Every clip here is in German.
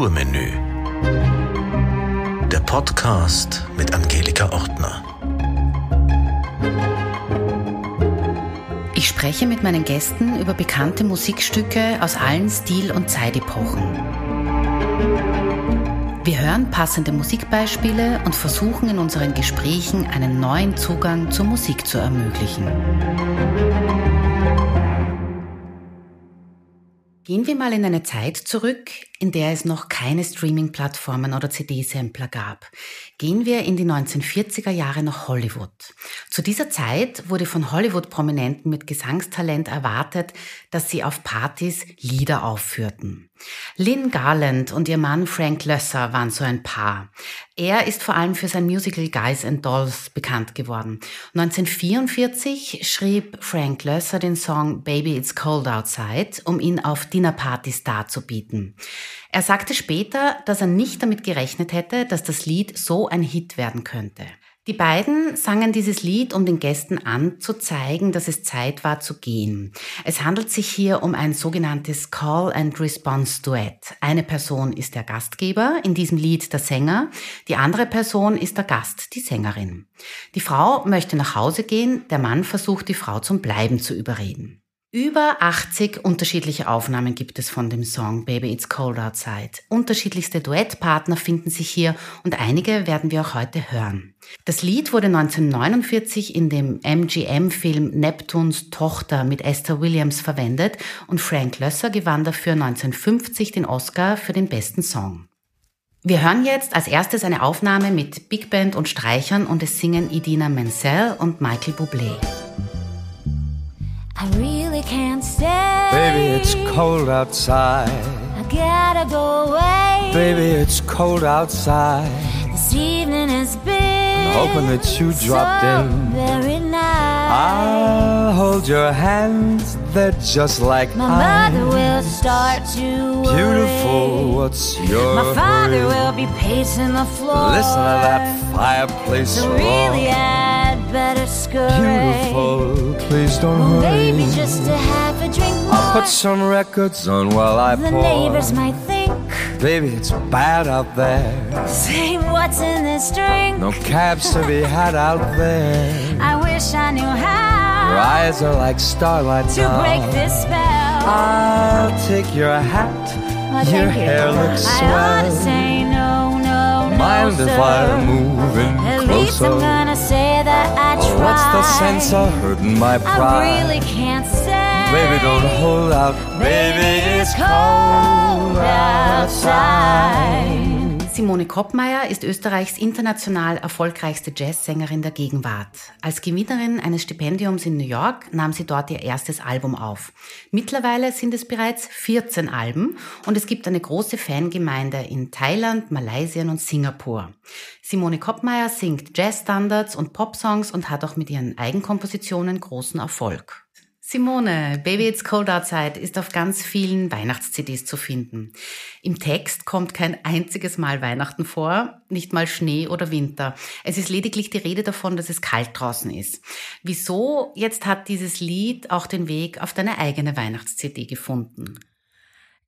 Kulturmenü. Der Podcast mit Angelika Ortner. Ich spreche mit meinen Gästen über bekannte Musikstücke aus allen Stil- und Zeitepochen. Wir hören passende Musikbeispiele und versuchen in unseren Gesprächen einen neuen Zugang zur Musik zu ermöglichen. Gehen wir mal in eine Zeit zurück, in der es noch keine Streaming-Plattformen oder CD-Sampler gab. Gehen wir in die 1940er Jahre nach Hollywood. Zu dieser Zeit wurde von Hollywood-Prominenten mit Gesangstalent erwartet, dass sie auf Partys Lieder aufführten. Lynn Garland und ihr Mann Frank Lösser waren so ein Paar. Er ist vor allem für sein Musical Guys and Dolls bekannt geworden. 1944 schrieb Frank Lösser den Song Baby It's Cold Outside, um ihn auf Dinnerpartys darzubieten. Er sagte später, dass er nicht damit gerechnet hätte, dass das Lied so ein Hit werden könnte. Die beiden sangen dieses Lied, um den Gästen anzuzeigen, dass es Zeit war zu gehen. Es handelt sich hier um ein sogenanntes Call and Response Duett. Eine Person ist der Gastgeber, in diesem Lied der Sänger, die andere Person ist der Gast, die Sängerin. Die Frau möchte nach Hause gehen, der Mann versucht die Frau zum Bleiben zu überreden. Über 80 unterschiedliche Aufnahmen gibt es von dem Song Baby It's Cold Outside. Unterschiedlichste Duettpartner finden sich hier und einige werden wir auch heute hören. Das Lied wurde 1949 in dem MGM-Film Neptuns Tochter mit Esther Williams verwendet und Frank Lösser gewann dafür 1950 den Oscar für den besten Song. Wir hören jetzt als erstes eine Aufnahme mit Big Band und Streichern und es singen Idina Menzel und Michael Bublé. I really can't stay. Baby, it's cold outside. I gotta go away. Baby, it's cold outside. This evening has been hoping that you so dropped in. Very nice. I'll hold your hands, they're just like My ice. mother will start to worry. Beautiful, what's your My father hurry? will be pacing the floor. Listen to that fireplace So roar. really, I'd better scurry. Beautiful, please don't Well, hurry. maybe just to have a drink more. I'll put some records on while I the pour. neighbors might think, Baby, it's bad out there. say what's in this drink. No cabs to be had out there. I wish I knew how. Your eyes are like starlight to now. break this spell. I'll take your hat. Well, your thank you. hair looks I swell. ought to say no, no, Mind no, if sir. I move in At closer? Least I'm gonna say that I Oh, what's the sense of hurting my pride? I really can't say. Baby, don't hold out. Baby, it's cold outside. Simone Koppmeier ist Österreichs international erfolgreichste Jazzsängerin der Gegenwart. Als Gewinnerin eines Stipendiums in New York nahm sie dort ihr erstes Album auf. Mittlerweile sind es bereits 14 Alben und es gibt eine große Fangemeinde in Thailand, Malaysia und Singapur. Simone Koppmeier singt Jazzstandards und Popsongs und hat auch mit ihren Eigenkompositionen großen Erfolg. Simone, Baby It's Cold Outside ist auf ganz vielen Weihnachts-CDs zu finden. Im Text kommt kein einziges Mal Weihnachten vor, nicht mal Schnee oder Winter. Es ist lediglich die Rede davon, dass es kalt draußen ist. Wieso jetzt hat dieses Lied auch den Weg auf deine eigene Weihnachts-CD gefunden?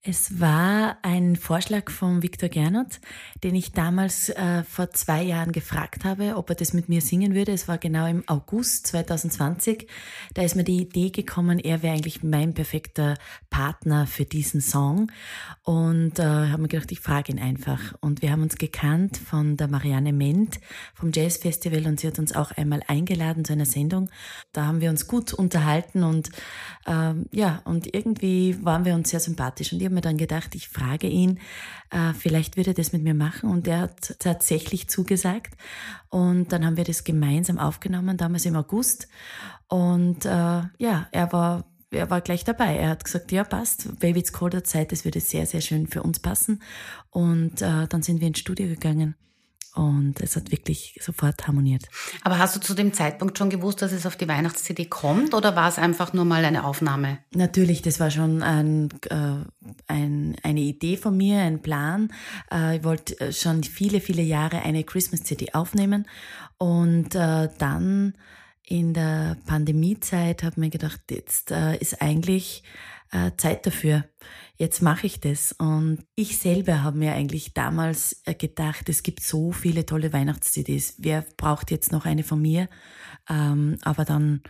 Es war ein Vorschlag von Viktor Gernot, den ich damals äh, vor zwei Jahren gefragt habe, ob er das mit mir singen würde. Es war genau im August 2020. Da ist mir die Idee gekommen, er wäre eigentlich mein perfekter Partner für diesen Song. Und äh, habe mir gedacht, ich frage ihn einfach. Und wir haben uns gekannt von der Marianne Ment vom Jazz Festival und sie hat uns auch einmal eingeladen zu einer Sendung. Da haben wir uns gut unterhalten und ähm, ja, und irgendwie waren wir uns sehr sympathisch. Und habe mir dann gedacht, ich frage ihn, äh, vielleicht würde er das mit mir machen. Und er hat tatsächlich zugesagt. Und dann haben wir das gemeinsam aufgenommen, damals im August. Und äh, ja, er war er war gleich dabei. Er hat gesagt, ja, passt, Baby It's Cold Outside, das würde sehr, sehr schön für uns passen. Und äh, dann sind wir ins Studio gegangen und es hat wirklich sofort harmoniert. Aber hast du zu dem Zeitpunkt schon gewusst, dass es auf die Weihnachts-CD kommt oder war es einfach nur mal eine Aufnahme? Natürlich, das war schon ein, äh, ein, eine Idee von mir, ein Plan. Äh, ich wollte schon viele, viele Jahre eine Christmas-CD aufnehmen und äh, dann in der Pandemiezeit habe ich mir gedacht, jetzt äh, ist eigentlich äh, Zeit dafür. Jetzt mache ich das. Und ich selber habe mir eigentlich damals äh, gedacht, es gibt so viele tolle Weihnachts-CDs. Wer braucht jetzt noch eine von mir? Ähm, aber dann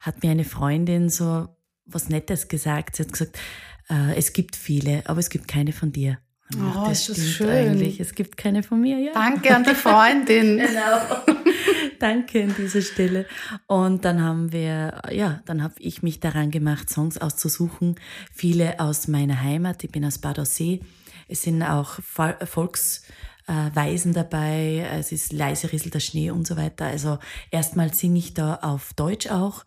hat mir eine Freundin so was Nettes gesagt. Sie hat gesagt, äh, es gibt viele, aber es gibt keine von dir. Oh, dachte, ist das schön. Eigentlich, es gibt keine von mir, ja. Danke an die Freundin. Genau. Danke an dieser Stelle. Und dann haben wir, ja, dann habe ich mich daran gemacht, Songs auszusuchen. Viele aus meiner Heimat. Ich bin aus Bad Aussee. Es sind auch Vol- Volksweisen dabei. Es ist leise rieselt der Schnee und so weiter. Also erstmal singe ich da auf Deutsch auch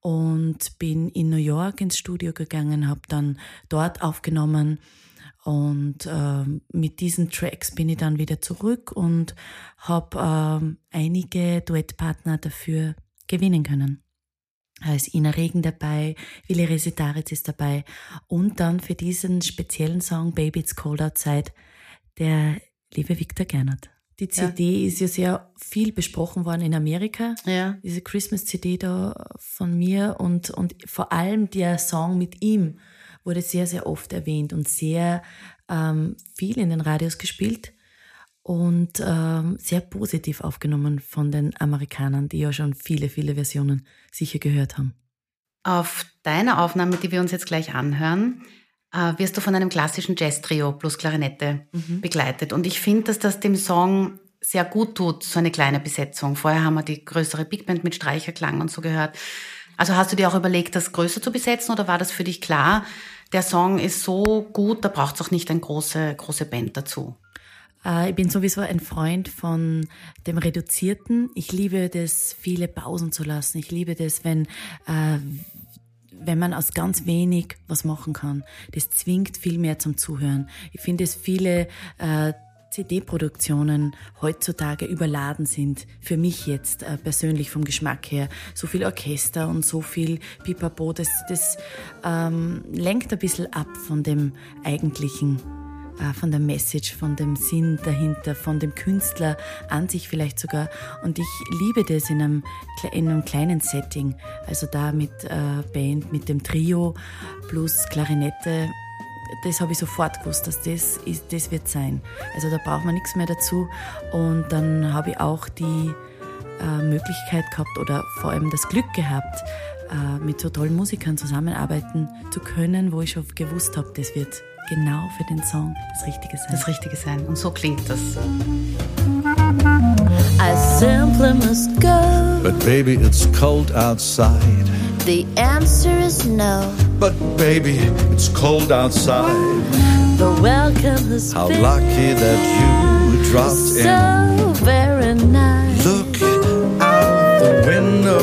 und bin in New York ins Studio gegangen, habe dann dort aufgenommen und ähm, mit diesen Tracks bin ich dann wieder zurück und habe ähm, einige Duettpartner dafür gewinnen können. Da ist Ina Regen dabei, Willi Resitaritz ist dabei und dann für diesen speziellen Song Baby It's Cold Outside der liebe Victor Gernert. Die CD ist ja sehr viel besprochen worden in Amerika Ja. diese Christmas-CD da von mir und, und vor allem der Song mit ihm wurde sehr, sehr oft erwähnt und sehr ähm, viel in den Radios gespielt und ähm, sehr positiv aufgenommen von den Amerikanern, die ja schon viele, viele Versionen sicher gehört haben. Auf deiner Aufnahme, die wir uns jetzt gleich anhören, äh, wirst du von einem klassischen Jazz-Trio plus Klarinette begleitet. Und ich finde, dass das dem Song sehr gut tut, so eine kleine Besetzung. Vorher haben wir die größere Big Band mit Streicherklang und so gehört. Also hast du dir auch überlegt, das größer zu besetzen oder war das für dich klar, der Song ist so gut, da braucht es auch nicht eine große, große Band dazu? Äh, ich bin sowieso ein Freund von dem Reduzierten. Ich liebe das, viele Pausen zu lassen. Ich liebe das, wenn, äh, wenn man aus ganz wenig was machen kann. Das zwingt viel mehr zum Zuhören. Ich finde, dass viele äh, CD-Produktionen heutzutage überladen sind. Für mich jetzt äh, persönlich vom Geschmack her. So viel Orchester und so viel Pipapo, das, das ähm, lenkt ein bisschen ab von dem eigentlichen äh, von der Message, von dem Sinn dahinter, von dem Künstler an sich vielleicht sogar. Und ich liebe das in einem, in einem kleinen Setting. Also da mit äh, Band, mit dem Trio plus Klarinette. Das habe ich sofort gewusst, dass das, ist, das wird sein. Also da braucht man nichts mehr dazu. Und dann habe ich auch die äh, Möglichkeit gehabt oder vor allem das Glück gehabt, äh, mit so tollen Musikern zusammenarbeiten zu können, wo ich schon gewusst habe, das wird genau für den Song das Richtige sein. Das Richtige sein. Und so klingt das. I simply must go. But baby, it's cold outside. The answer is no. But baby, it's cold outside. The welcome has How been lucky that you dropped in. so very nice. Look out the window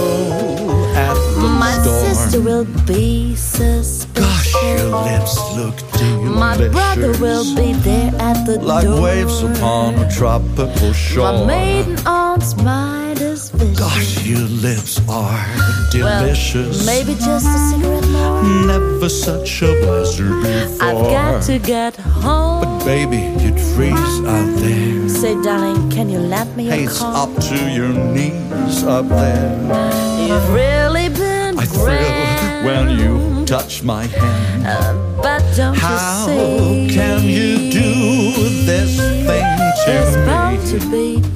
at the My storm. sister will be suspicious. Gosh, your lips look delicious. My brother will be there at the like door. Like waves upon a tropical shore. My maiden aunt's mind. Gosh, your lips are well, delicious. maybe just a cigarette more. Never such a blizzard before. I've got to get home. But baby, you'd freeze out there. Say, darling, can you lend me Hey, a it's up to your knees up there. You've really been I thrill when you touch my hand. Uh, but don't How you see? can you do this thing to to me? be to.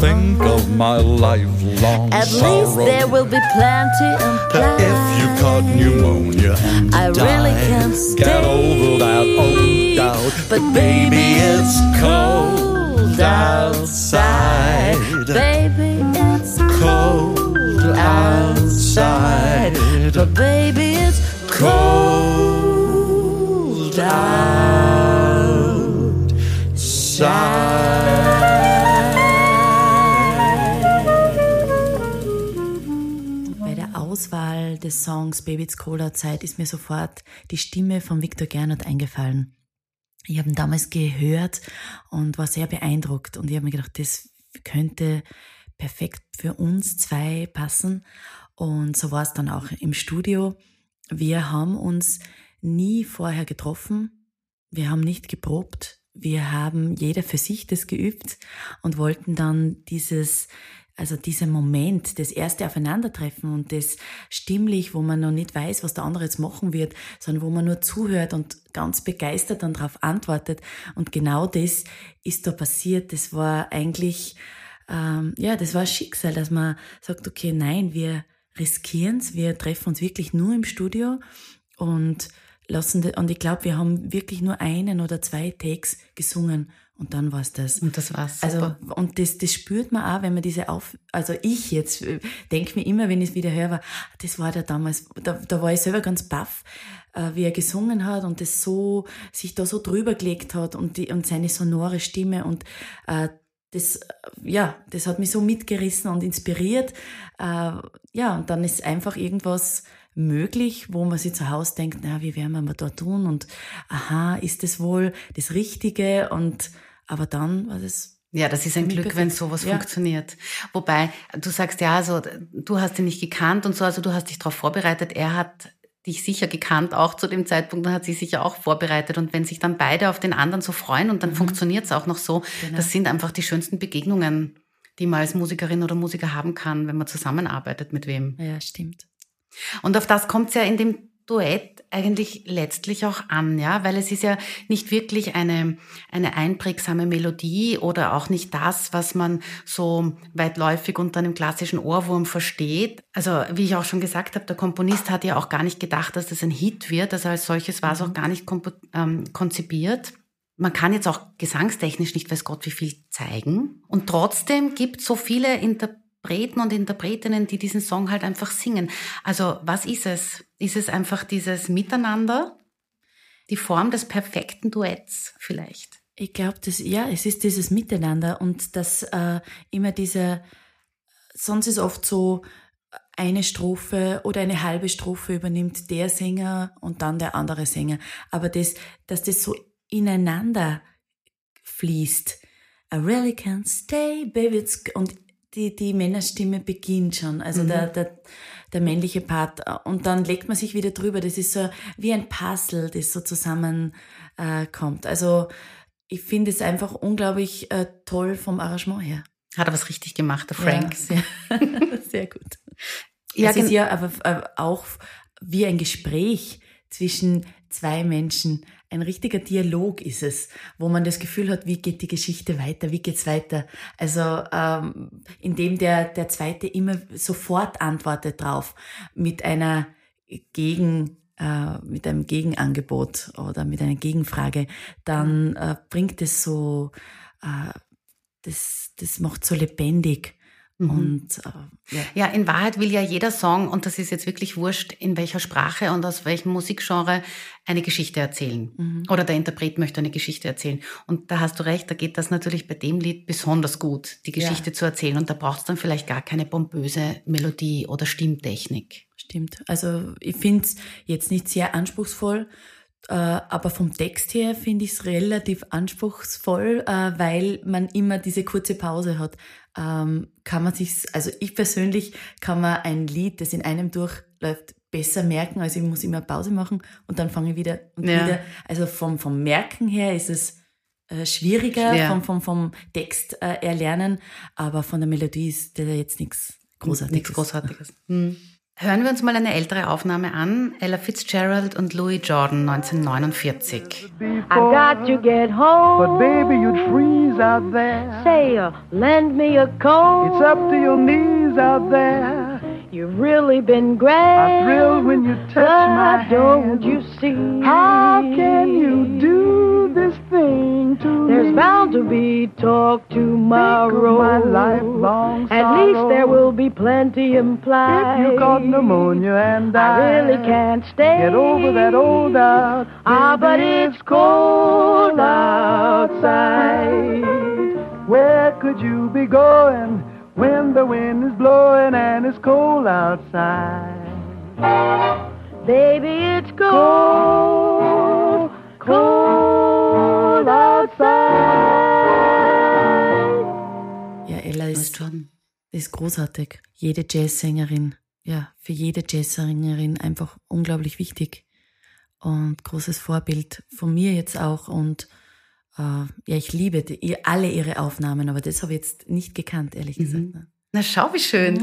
Think of my lifelong At sorrow. least there will be plenty implied. If you caught pneumonia and I really can't get over that old doubt. But baby, it's cold outside. Baby, it's Cold outside. But baby, it's cold Bei Des Songs Baby It's Cold Outside ist mir sofort die Stimme von Victor Gernot eingefallen. Ich habe ihn damals gehört und war sehr beeindruckt und ich habe mir gedacht, das könnte perfekt für uns zwei passen und so war es dann auch im Studio. Wir haben uns nie vorher getroffen, wir haben nicht geprobt, wir haben jeder für sich das geübt und wollten dann dieses also dieser Moment, das erste Aufeinandertreffen und das stimmlich, wo man noch nicht weiß, was der andere jetzt machen wird, sondern wo man nur zuhört und ganz begeistert dann darauf antwortet. Und genau das ist da passiert. Das war eigentlich, ähm, ja, das war Schicksal, dass man sagt, okay, nein, wir riskieren es, wir treffen uns wirklich nur im Studio und lassen, und ich glaube, wir haben wirklich nur einen oder zwei Takes gesungen und dann war's das. Und das war's. Also, und das, das spürt man auch, wenn man diese auf, also ich jetzt äh, denke mir immer, wenn ich es wieder höre, war, das war der damals, da, da war ich selber ganz baff, äh, wie er gesungen hat und das so, sich da so drüber gelegt hat und die, und seine sonore Stimme und, äh, das, äh, ja, das hat mich so mitgerissen und inspiriert. Äh, ja, und dann ist einfach irgendwas möglich, wo man sich zu Hause denkt, na, wie werden wir da tun? Und aha, ist das wohl das Richtige? Und aber dann war das ja, das ist ein Glück, wenn sowas ja. funktioniert. Wobei, du sagst ja, also du hast ihn nicht gekannt und so, also du hast dich darauf vorbereitet. Er hat dich sicher gekannt, auch zu dem Zeitpunkt, dann hat sie sich ja auch vorbereitet. Und wenn sich dann beide auf den anderen so freuen und dann mhm. funktioniert es auch noch so, genau. das sind einfach die schönsten Begegnungen, die man als Musikerin oder Musiker haben kann, wenn man zusammenarbeitet mit wem. Ja, stimmt. Und auf das kommt es ja in dem Duett eigentlich letztlich auch an, ja, weil es ist ja nicht wirklich eine, eine einprägsame Melodie oder auch nicht das, was man so weitläufig unter einem klassischen Ohrwurm versteht. Also, wie ich auch schon gesagt habe, der Komponist hat ja auch gar nicht gedacht, dass das ein Hit wird. Also als solches war es auch mhm. gar nicht ähm, konzipiert. Man kann jetzt auch gesangstechnisch nicht weiß Gott wie viel zeigen. Und trotzdem gibt so viele Interpreten und Interpretinnen, die diesen Song halt einfach singen. Also was ist es? Ist es einfach dieses Miteinander? Die Form des perfekten Duetts vielleicht? Ich glaube, das ja, es ist dieses Miteinander und das äh, immer diese. Sonst ist oft so eine Strophe oder eine halbe Strophe übernimmt der Sänger und dann der andere Sänger. Aber das, dass das so ineinander fließt. I really can't stay, baby. It's, und die, die Männerstimme beginnt schon, also mhm. der, der, der männliche Part. Und dann legt man sich wieder drüber. Das ist so wie ein Puzzle, das so zusammenkommt. Äh, kommt. also ich finde es einfach unglaublich äh, toll vom Arrangement her. Hat er was richtig gemacht, der Frank. Ja, sehr, sehr gut. Ja, es ist ja aber äh, auch wie ein Gespräch zwischen zwei Menschen ein richtiger Dialog ist es, wo man das Gefühl hat, wie geht die Geschichte weiter, wie geht's weiter. Also ähm, indem der der zweite immer sofort antwortet drauf mit einer Gegen äh, mit einem Gegenangebot oder mit einer Gegenfrage, dann äh, bringt es so äh, das das macht so lebendig Mhm. Und äh, ja. ja, in Wahrheit will ja jeder Song, und das ist jetzt wirklich wurscht, in welcher Sprache und aus welchem Musikgenre, eine Geschichte erzählen. Mhm. Oder der Interpret möchte eine Geschichte erzählen. Und da hast du recht, da geht das natürlich bei dem Lied besonders gut, die Geschichte ja. zu erzählen. Und da braucht es dann vielleicht gar keine pompöse Melodie oder Stimmtechnik. Stimmt. Also ich finde es jetzt nicht sehr anspruchsvoll. Äh, aber vom Text her finde ich es relativ anspruchsvoll, äh, weil man immer diese kurze Pause hat. Ähm, kann man sich, also ich persönlich kann man ein Lied, das in einem durchläuft, besser merken, als ich muss immer Pause machen und dann fange ich wieder und ja. wieder. Also vom, vom Merken her ist es äh, schwieriger, ja. vom, vom, vom Text erlernen, aber von der Melodie ist da jetzt nichts Großartiges. Nichts Großartiges. Hm. Hören wir uns mal eine ältere Aufnahme an. Ella Fitzgerald und Louis Jordan 1949. I got to get home. But baby, you'd freeze out there. Say, uh, lend me a coat. It's up to your knees out there. You've really been great. I thrill when you touch but my hand. don't you see? How can you do this thing to There's me? bound to be talk tomorrow. my lifelong At least there will be plenty implied. If you caught pneumonia and I, I really can't stay. Get over that old doubt. Ah, but it's cold outside. Where could you be going? when the wind is blowing and it's cold outside. Baby, it's cold, cold outside. Ja, Ella ist, ist großartig. Jede Jazzsängerin, ja, für jede Jazzsängerin einfach unglaublich wichtig und großes Vorbild von mir jetzt auch und äh, ja, ich liebe die, alle ihre Aufnahmen, aber das habe ich jetzt nicht gekannt, ehrlich mhm. gesagt. Ne? Na, schau, wie schön.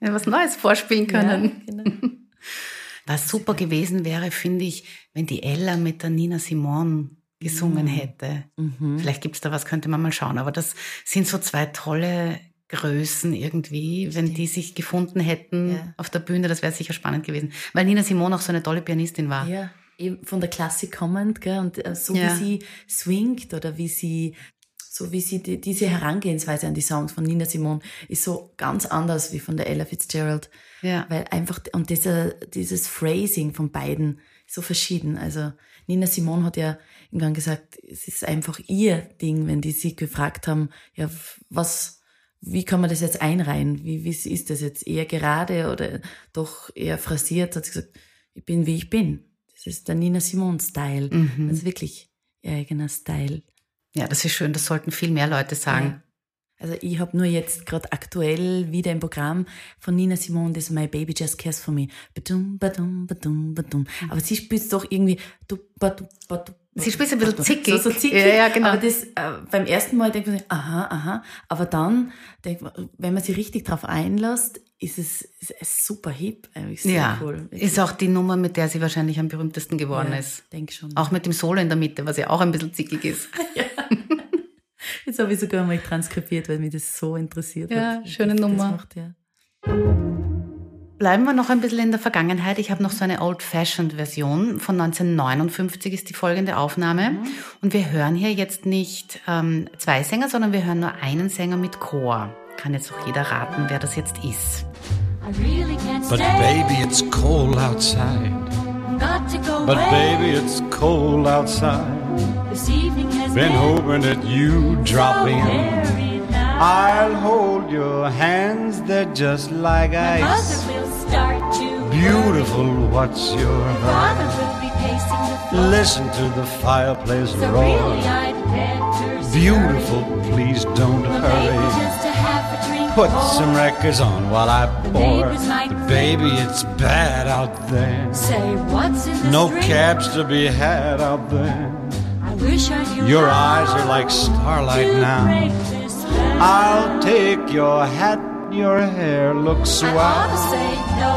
Ja, was Neues vorspielen können. Ja, genau. Was super gewesen wäre, finde ich, wenn die Ella mit der Nina Simone gesungen hätte. Mhm. Vielleicht gibt's da was, könnte man mal schauen. Aber das sind so zwei tolle Größen irgendwie, wenn die sich gefunden hätten Ja. auf der Bühne, das wäre sicher spannend gewesen. Weil Nina Simone auch so eine tolle Pianistin war. Ja, eben von der Klassik kommend, gell? Und äh, so Ja. wie sie swingt oder wie sie, so wie sie die, diese Herangehensweise an die Songs von Nina Simone ist so ganz anders wie von der Ella Fitzgerald. Ja. Weil einfach, und dieser, dieses Phrasing von beiden ist so verschieden. Also Nina Simone hat ja irgendwann gesagt, es ist einfach ihr Ding, wenn die sie gefragt haben, ja, was, wie kann man das jetzt einreihen? Wie, wie ist das jetzt? Eher gerade oder doch eher phrasiert? Hat sie gesagt, ich bin wie ich bin. Das ist der Nina Simone-Style. Mhm. Das ist wirklich ihr eigener Style. ja, das ist schön, das sollten viel mehr Leute sagen. Ja. Also ich habe nur jetzt gerade aktuell wieder im Programm von Nina Simone das My Baby Just Cares For Me. Badum, badum, badum, badum. Aber sie spielt doch irgendwie... Du, badu, badu, Sie spielt's ein bisschen zickig. So, so zickig. Ja, ja, genau. Aber das, äh, beim ersten Mal denkt man sich, aha, aha. Aber dann, denkt man, wenn man sich richtig drauf einlässt, ist es, ist es super hip. Eigentlich sehr Ja, cool. ist auch die Nummer, mit der sie wahrscheinlich am berühmtesten geworden ja, ist. Denk schon. Auch mit dem Solo in der Mitte, was ja auch ein bisschen zickig ist. Jetzt habe ich sogar mal transkribiert, weil mich das so interessiert Ja, hat. schöne Nummer. Macht, ja. Bleiben wir noch ein bisschen in der Vergangenheit. Ich habe noch so eine Old-Fashioned-Version. Von 1959 ist die folgende Aufnahme. Und wir hören hier jetzt nicht ähm, zwei Sänger, sondern wir hören nur einen Sänger mit Chor. Kann jetzt auch jeder raten, wer das jetzt ist. Really But baby, it's cold outside. Go But baby, it's cold outside. This evening has Been hoping that you drop in. I'll hold your hands, they're just like My mother ice. will start to Beautiful, what's your worry. hurry? Father will be pacing the floor. Listen to the fireplace So roar. really I'd better start. Beautiful, please don't Well, hurry. just a half a drink Put more. some records on while I pour. But baby, it's bad out there. Say what's in No drink? cabs to be had out there. I wish I knew Your eyes are like starlight now. I'll take your hat, your hair looks I ought to swell. say no,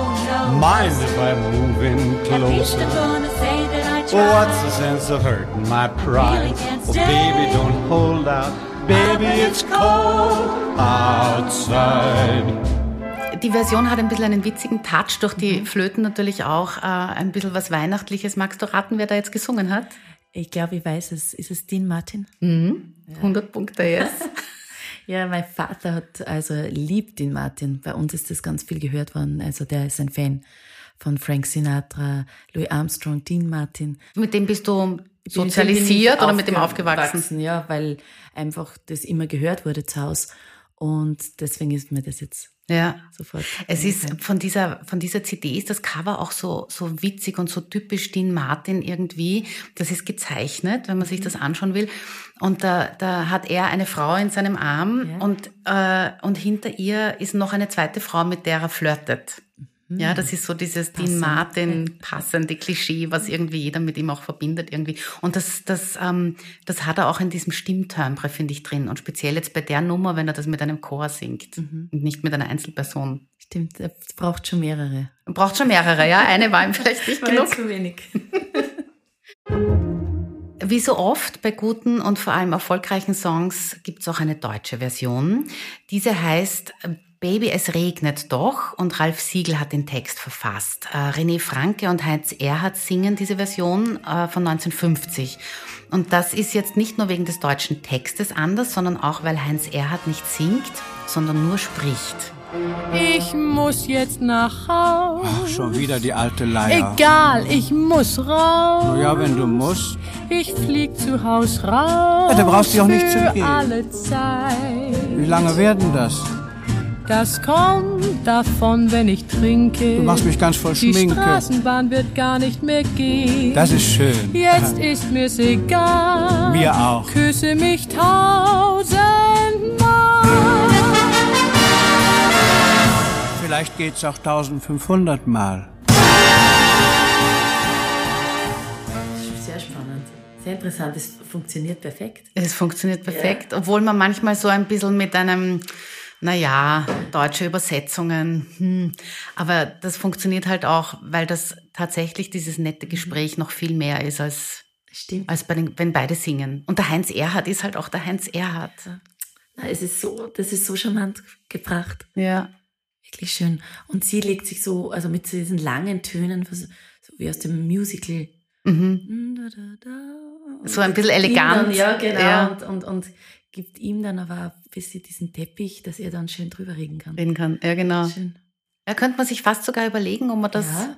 no. Mind if I move in At least I'm closer? gonna say that I tried. What's the sense of hurting my pride? Oh, baby, don't hold out. Baby, it's cold outside. Die Version hat ein bisschen einen witzigen Touch, durch die Mhm. Flöten natürlich auch äh, ein bisschen was Weihnachtliches. Magst du raten, wer da jetzt gesungen hat? Ich glaube, ich weiß es. Ist es Dean Martin? 100 Punkte, yes. Ja, mein Vater hat, also liebt Dean Martin. Bei uns ist das ganz viel gehört worden. Also der ist ein Fan von Frank Sinatra, Louis Armstrong, Dean Martin. mit dem bist du sozialisiert oder mit dem aufgewachsen? Ja, weil einfach das immer gehört wurde zu Hause. Und deswegen ist mir das jetzt Ja. sofort. Es ist von dieser, von dieser CD ist das Cover auch so, so witzig und so typisch Dean Martin irgendwie. Das ist gezeichnet, wenn man sich das anschauen will. Und da, da hat er eine Frau in seinem Arm Ja. und, äh, und hinter ihr ist noch eine zweite Frau, mit der er flirtet. Ja, das ist so dieses Dean. Martin passende Klischee, was irgendwie jeder mit ihm auch verbindet irgendwie. Und das, das, ähm, das hat er auch in diesem Stimmtimbre, finde ich, drin. Und speziell jetzt bei der Nummer, wenn er das mit einem Chor singt und nicht mit einer Einzelperson. Stimmt, es braucht schon mehrere. Man braucht schon mehrere, ja. Eine war ihm vielleicht nicht genug. zu wenig. Wie so oft bei guten und vor allem erfolgreichen Songs gibt es auch eine deutsche Version. Diese heißt Baby, es regnet doch und Ralf Siegel hat den Text verfasst. Äh, René Franke und Heinz Erhardt singen diese Version äh, von 1950. Und das ist jetzt nicht nur wegen des deutschen Textes anders, sondern auch, weil Heinz Erhardt nicht singt, sondern nur spricht. Ich muss jetzt nach Haus. Schon wieder die alte Leier. Egal, ich muss raus. Na ja, wenn du musst. Ich flieg zu Haus raus. Ja, da brauchst du auch nicht zu gehen. alle Zeit. Wie lange werden das? Das kommt davon, wenn ich trinke. Du machst mich ganz voll Die Schminke. Straßenbahn wird gar nicht mehr gehen. Das ist schön. Jetzt ist mir's egal. Mir auch. Küsse mich tausendmal. Vielleicht geht's auch 1500 Mal. Sehr spannend. Sehr interessant. Es funktioniert perfekt. Es funktioniert perfekt, obwohl man manchmal so ein bisschen mit einem, Naja, deutsche Übersetzungen. Hm. Aber das funktioniert halt auch, weil das tatsächlich dieses nette Gespräch noch viel mehr ist als, Stimmt. als bei den, wenn beide singen. Und der Heinz Erhardt ist halt auch der Heinz Erhardt. Na, es ist so, das ist so charmant gebracht. Ja. Wirklich schön. Und sie legt sich so, also mit diesen langen Tönen, so wie aus dem Musical. Mhm. Da. So ein bisschen elegant. Ja, genau. Ja. Und, und, und gibt ihm dann aber ein bisschen diesen Teppich, dass er dann schön drüber reden kann. Reden kann. Ja, genau. Schön. Ja, könnte man sich fast sogar überlegen, ob man das. ja,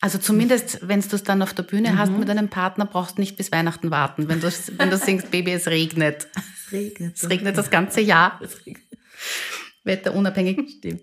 Also zumindest, wenn du es dann auf der Bühne hast Mhm. mit einem Partner, brauchst du nicht bis Weihnachten warten, wenn du, wenn du singst, Baby, es regnet. es regnet. Es regnet das ganze Jahr, Es regnet. wetterunabhängig. Stimmt.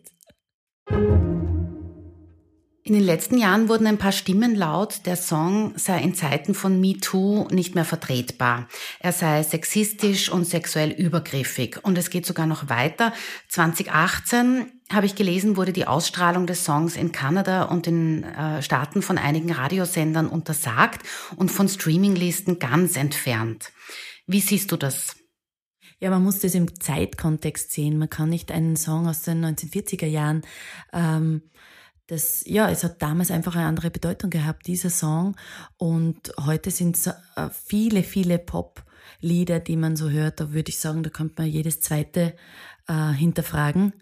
In den letzten Jahren wurden ein paar Stimmen laut, der Song sei in Zeiten von MeToo nicht mehr vertretbar. Er sei sexistisch und sexuell übergriffig. Und es geht sogar noch weiter. 2018, habe ich gelesen, wurde die Ausstrahlung des Songs in Kanada und den äh, Staaten von einigen Radiosendern untersagt und von Streaminglisten ganz entfernt. Wie siehst du das? Ja, man muss das im Zeitkontext sehen. Man kann nicht einen Song aus den 1940er Jahren, ähm, das, ja, es hat damals einfach eine andere Bedeutung gehabt, dieser Song. Und heute sind es äh, viele, viele Pop-Lieder, die man so hört. Da würde ich sagen, da könnte man jedes zweite äh, hinterfragen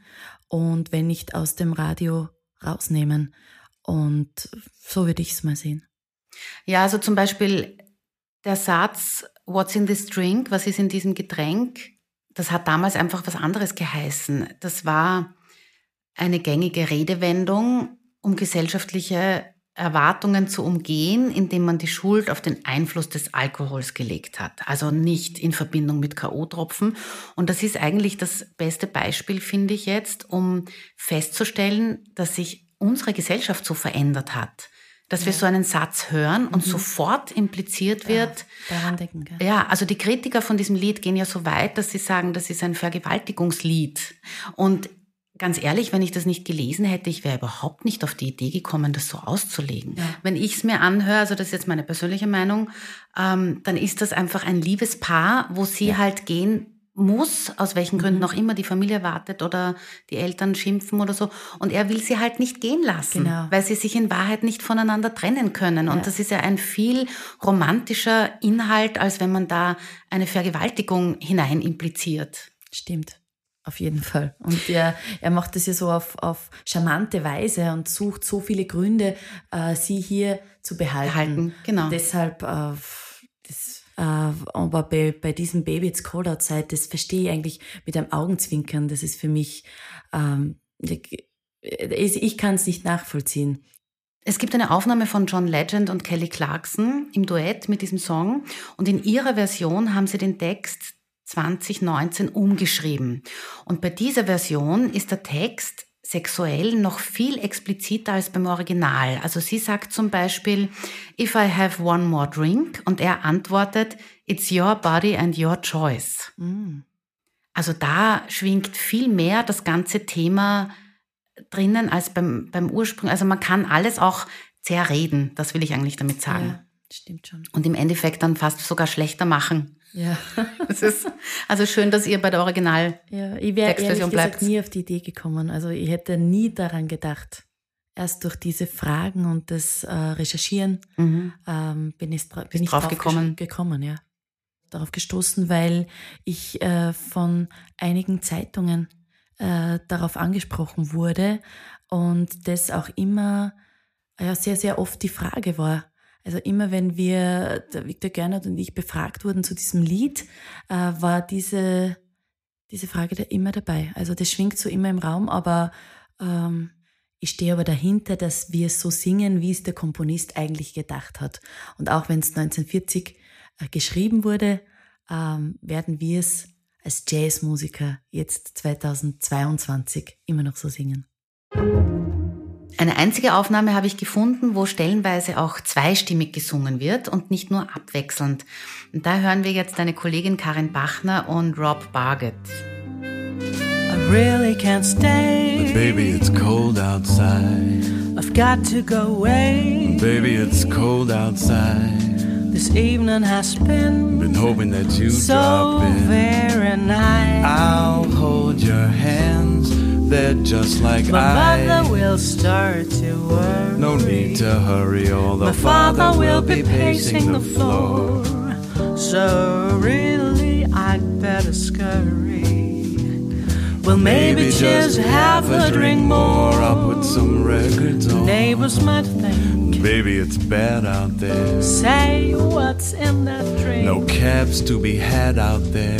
und wenn nicht aus dem Radio rausnehmen. Und so würde ich es mal sehen. Ja, also zum Beispiel der Satz, What's in this drink? Was ist in diesem Getränk? Das hat damals einfach was anderes geheißen. Das war eine gängige Redewendung, um gesellschaftliche Erwartungen zu umgehen, indem man die Schuld auf den Einfluss des Alkohols gelegt hat. Also nicht in Verbindung mit K.O.-Tropfen. Und das ist eigentlich das beste Beispiel, finde ich jetzt, um festzustellen, dass sich unsere Gesellschaft so verändert hat. Dass wir so einen Satz hören und sofort impliziert wird, Daran denken, gell? ja, also die Kritiker von diesem Lied gehen ja so weit, dass sie sagen, das ist ein Vergewaltigungslied. Und ganz ehrlich, wenn ich das nicht gelesen hätte, ich wäre überhaupt nicht auf die Idee gekommen, das so auszulegen. Ja. Wenn ich es mir anhöre, also das ist jetzt meine persönliche Meinung, ähm, dann ist das einfach ein Liebespaar, wo sie halt gehen muss, aus welchen Gründen Mhm. auch immer die Familie wartet oder die Eltern schimpfen oder so. Und er will sie halt nicht gehen lassen, Genau. weil sie sich in Wahrheit nicht voneinander trennen können. Und Ja. das ist ja ein viel romantischer Inhalt, als wenn man da eine Vergewaltigung hinein impliziert. Stimmt. Auf jeden Fall. Und er, er macht das ja so auf, auf charmante Weise und sucht so viele Gründe, äh, sie hier zu behalten. Behalten, genau. Deshalb, äh, das, äh, aber bei, bei diesem Baby It's Cold Outside, das verstehe ich eigentlich mit einem Augenzwinkern. Das ist für mich, ähm, ich, ich kann es nicht nachvollziehen. Es gibt eine Aufnahme von John Legend und Kelly Clarkson im Duett mit diesem Song und in ihrer Version haben sie den Text 2019 umgeschrieben. Und bei dieser Version ist der Text sexuell noch viel expliziter als beim Original. Also sie sagt zum Beispiel, if I have one more drink und er antwortet, it's your body and your choice. Also da schwingt viel mehr das ganze Thema drinnen als beim, beim Ursprung. Also man kann alles auch zerreden, das will ich eigentlich damit sagen. Ja, stimmt schon. Und im Endeffekt dann fast sogar schlechter machen. Ja. Das ist also schön, dass ihr bei der Original Ja, ich wäre ehrlich gesagt bleibt. nie auf die Idee gekommen. Also ich hätte nie daran gedacht. Erst durch diese Fragen und das äh, Recherchieren ähm, bin, ich, bin ich drauf drauf gekommen. gekommen, ja. Darauf gestoßen, weil ich äh, von einigen Zeitungen äh, darauf angesprochen wurde und das auch immer ja, sehr, sehr oft die Frage war. Also immer wenn wir, der Viktor Gernot und ich befragt wurden zu diesem Lied, äh, war diese, diese Frage da immer dabei. Also das schwingt so immer im Raum, aber ähm, ich stehe aber dahinter, dass wir es so singen, wie es der Komponist eigentlich gedacht hat. Und auch wenn es 1940 äh, geschrieben wurde, ähm, werden wir es als Jazzmusiker jetzt 2022 immer noch so singen. Eine einzige Aufnahme habe ich gefunden, wo stellenweise auch zweistimmig gesungen wird und nicht nur abwechselnd. Und da hören wir jetzt deine Kollegin Karin Bachner und Rob Bargett. I really can't stay. Baby, it's cold outside. I've got to go away. Baby, it's cold outside. This evening has been Been hoping that you'd so drop in. very nice. I'll hold your hands. They're just like My I. mother will start to worry. No need to hurry, although My father will be pacing the floor. So really, I'd better scurry. Well, maybe, just have a drink more. I'll put some records on. Neighbors might think, Baby, it's bad out there. say what's in that drink. No cabs to be had out there.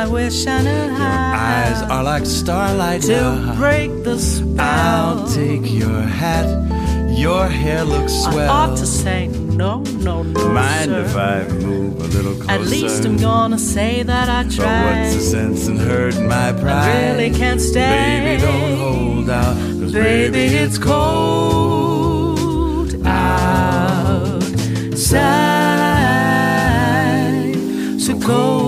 I wish I knew how. Eyes are like starlight to now. break the spell. I'll take your hat. Your hair looks swell. I ought to say no, no, no. Mind sir. if I move a little closer? At least I'm gonna say that I tried. But what's the sense in hurting my pride? I really can't stay. Baby, don't hold out. 'cause Baby, it's cold outside. So cold.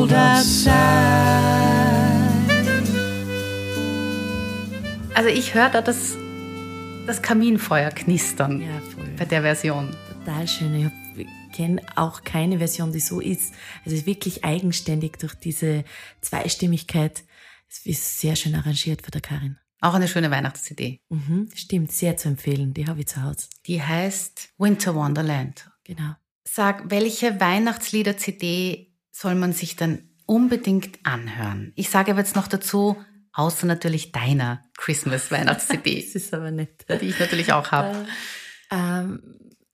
Also ich höre da das, das Kaminfeuer knistern Ja, voll. bei der Version. Total schön. Ich kenne auch keine Version, die so ist. Also es ist wirklich eigenständig durch diese Zweistimmigkeit. Es ist sehr schön arrangiert für der Karin. Auch eine schöne Weihnachts-CD. Mhm, stimmt, sehr zu empfehlen. Die habe ich zu Hause. Die heißt Winter Wonderland. Genau. Sag, welche Weihnachtslieder-CD soll man sich dann unbedingt anhören? Ich sage aber jetzt noch dazu, außer natürlich deiner Christmas-Weihnachts-CD, Das ist aber nett. die ich natürlich auch habe. Ähm,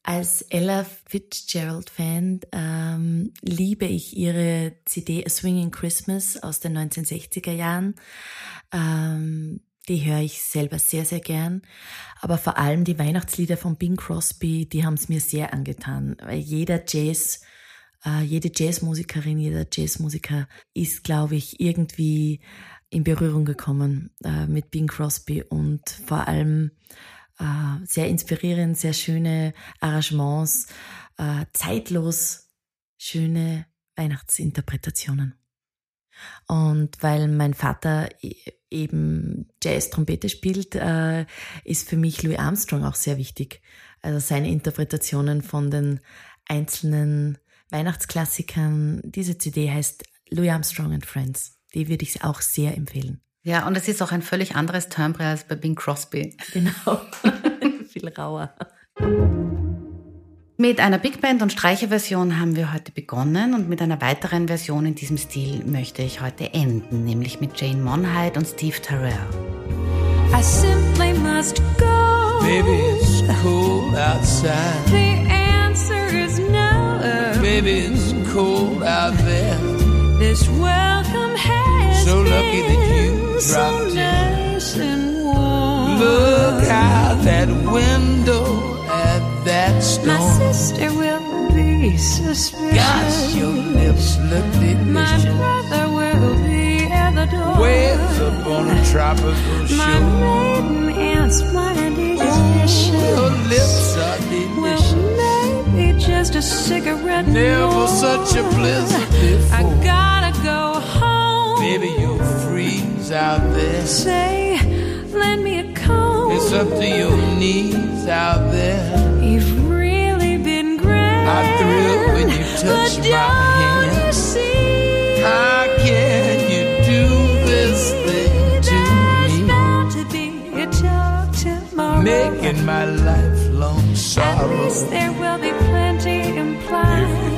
als Ella Fitzgerald-Fan ähm, liebe ich ihre CD A Swinging Christmas aus den 1960er Jahren. Ähm, die höre ich selber sehr, sehr gern. Aber vor allem die Weihnachtslieder von Bing Crosby, die haben es mir sehr angetan. Weil jeder Jazz, äh, jede Jazzmusikerin, jeder Jazzmusiker ist, glaube ich, irgendwie in Berührung gekommen äh, mit Bing Crosby und vor allem äh, sehr inspirierend, sehr schöne Arrangements, äh, zeitlos schöne Weihnachtsinterpretationen. Und weil mein Vater e- eben Jazz-Trompete spielt, äh, ist für mich Louis Armstrong auch sehr wichtig. Also seine Interpretationen von den einzelnen Weihnachtsklassikern. Diese CD heißt Louis Armstrong and Friends. Die würde ich auch sehr empfehlen. Ja, und es ist auch ein völlig anderes Timbre als bei Bing Crosby. Genau. Viel rauer. Mit einer Big Band und Streicherversion haben wir heute begonnen und mit einer weiteren Version in diesem Stil möchte ich heute enden, nämlich mit Jane Monheit und Steve Terrell. I simply must go. Baby, it's cold outside. Baby, it's cold out there. This welcome has So lucky that you been so dropped in. nice and warm. Look out that window at that storm. My sister will be suspicious. Gosh, your lips look My brother will be at the door. Waves up on a tropical My shore. maiden aunt's mighty Your lips are delicious. maybe just a cigarette Never more. such a blizzard I gotta go home. Baby, you'll freeze out there. Say, lend me a comb. It's up to your knees out there. You've really been great. I thrill when you touch but my don't hand. You see, How can you do this thing to me? bound to be a talk tomorrow. Making my lifelong At least there will be plenty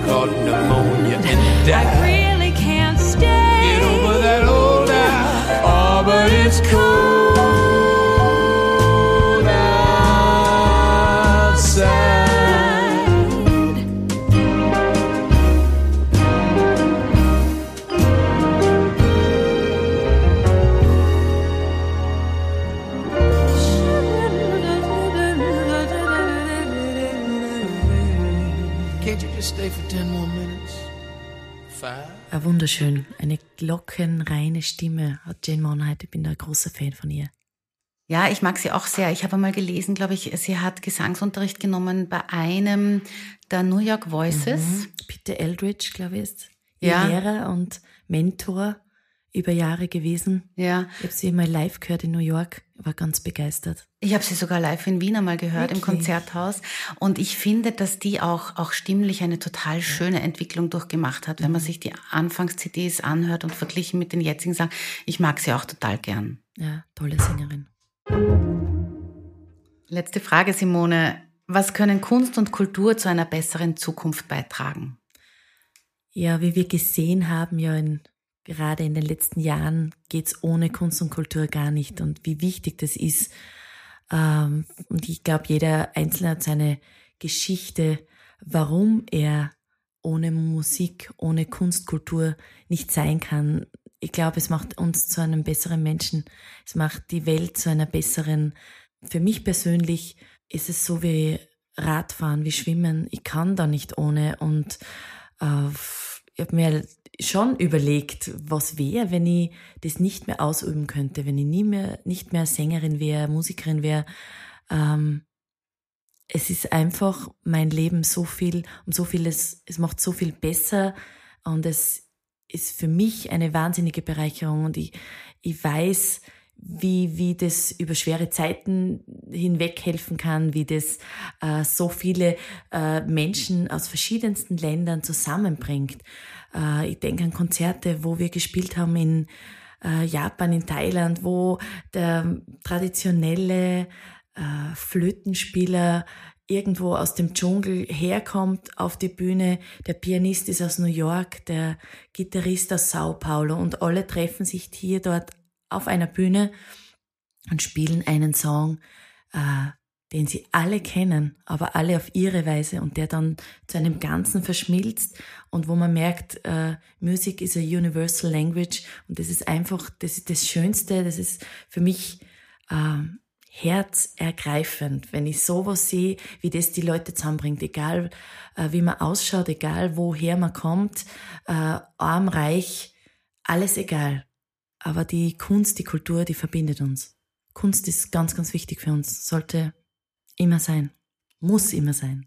pneumonia and I really can't stay. Get over that old eye. Oh, ah, but it's cold Ah, wunderschön. Eine glockenreine Stimme hat Jane Monheit. Ich bin da ein großer Fan von ihr. Ja, ich mag sie auch sehr. Ich habe mal gelesen, glaube ich, sie hat Gesangsunterricht genommen bei einem der New York Voices. Mhm. Peter Eldridge, glaube ich, ist ihr Ja. Lehrer und Mentor über Jahre gewesen. Ja, Ich habe sie mal live gehört in New York. War ganz begeistert. Ich habe sie sogar live in Wien einmal gehört Wirklich? im Konzerthaus und ich finde, dass die auch auch stimmlich eine total schöne Entwicklung durchgemacht hat, wenn man sich die Anfangs-CDs anhört und verglichen mit den jetzigen Sachen. Ich mag sie auch total gern. Ja, tolle Sängerin. Letzte Frage, Simone. Was können Kunst und Kultur zu einer besseren Zukunft beitragen? Ja, wie wir gesehen haben, ja in, gerade in den letzten Jahren geht's ohne Kunst und Kultur gar nicht und wie wichtig das ist. Ähm, und ich glaube, jeder Einzelne hat seine Geschichte, warum er ohne Musik, ohne Kunst, Kultur nicht sein kann. Ich glaube, es macht uns zu einem besseren Menschen. Es macht die Welt zu einer besseren. Für mich persönlich ist es so wie Radfahren, wie Schwimmen. Ich kann da nicht ohne. Und äh, ich habe mir schon überlegt, was wäre, wenn ich das nicht mehr ausüben könnte, wenn ich nie mehr, nicht mehr Sängerin wäre, Musikerin wäre. Ähm, es ist einfach mein Leben so viel, um so vieles, es macht so viel besser und es ist für mich eine wahnsinnige Bereicherung und ich, ich weiß, wie, wie das über schwere Zeiten hinweg helfen kann, wie das äh, so viele äh, Menschen aus verschiedensten Ländern zusammenbringt. Äh, ich denke an Konzerte, wo wir gespielt haben in äh, Japan, in Thailand, wo der traditionelle äh, Flötenspieler irgendwo aus dem Dschungel herkommt auf die Bühne, der Pianist ist aus New York, der Gitarrist aus Sao Paulo und alle treffen sich hier dort auf einer Bühne und spielen einen Song, äh, den sie alle kennen, aber alle auf ihre Weise und der dann zu einem Ganzen verschmilzt und wo man merkt, äh, Music is a universal language und das ist einfach, das ist das Schönste, das ist für mich äh, herzergreifend, wenn ich sowas sehe, wie das die Leute zusammenbringt, egal äh, wie man ausschaut, egal woher man kommt, äh, arm, reich, alles egal. Aber die Kunst, die Kultur, die verbindet uns. Kunst ist ganz, ganz wichtig für uns, sollte immer sein, muss immer sein.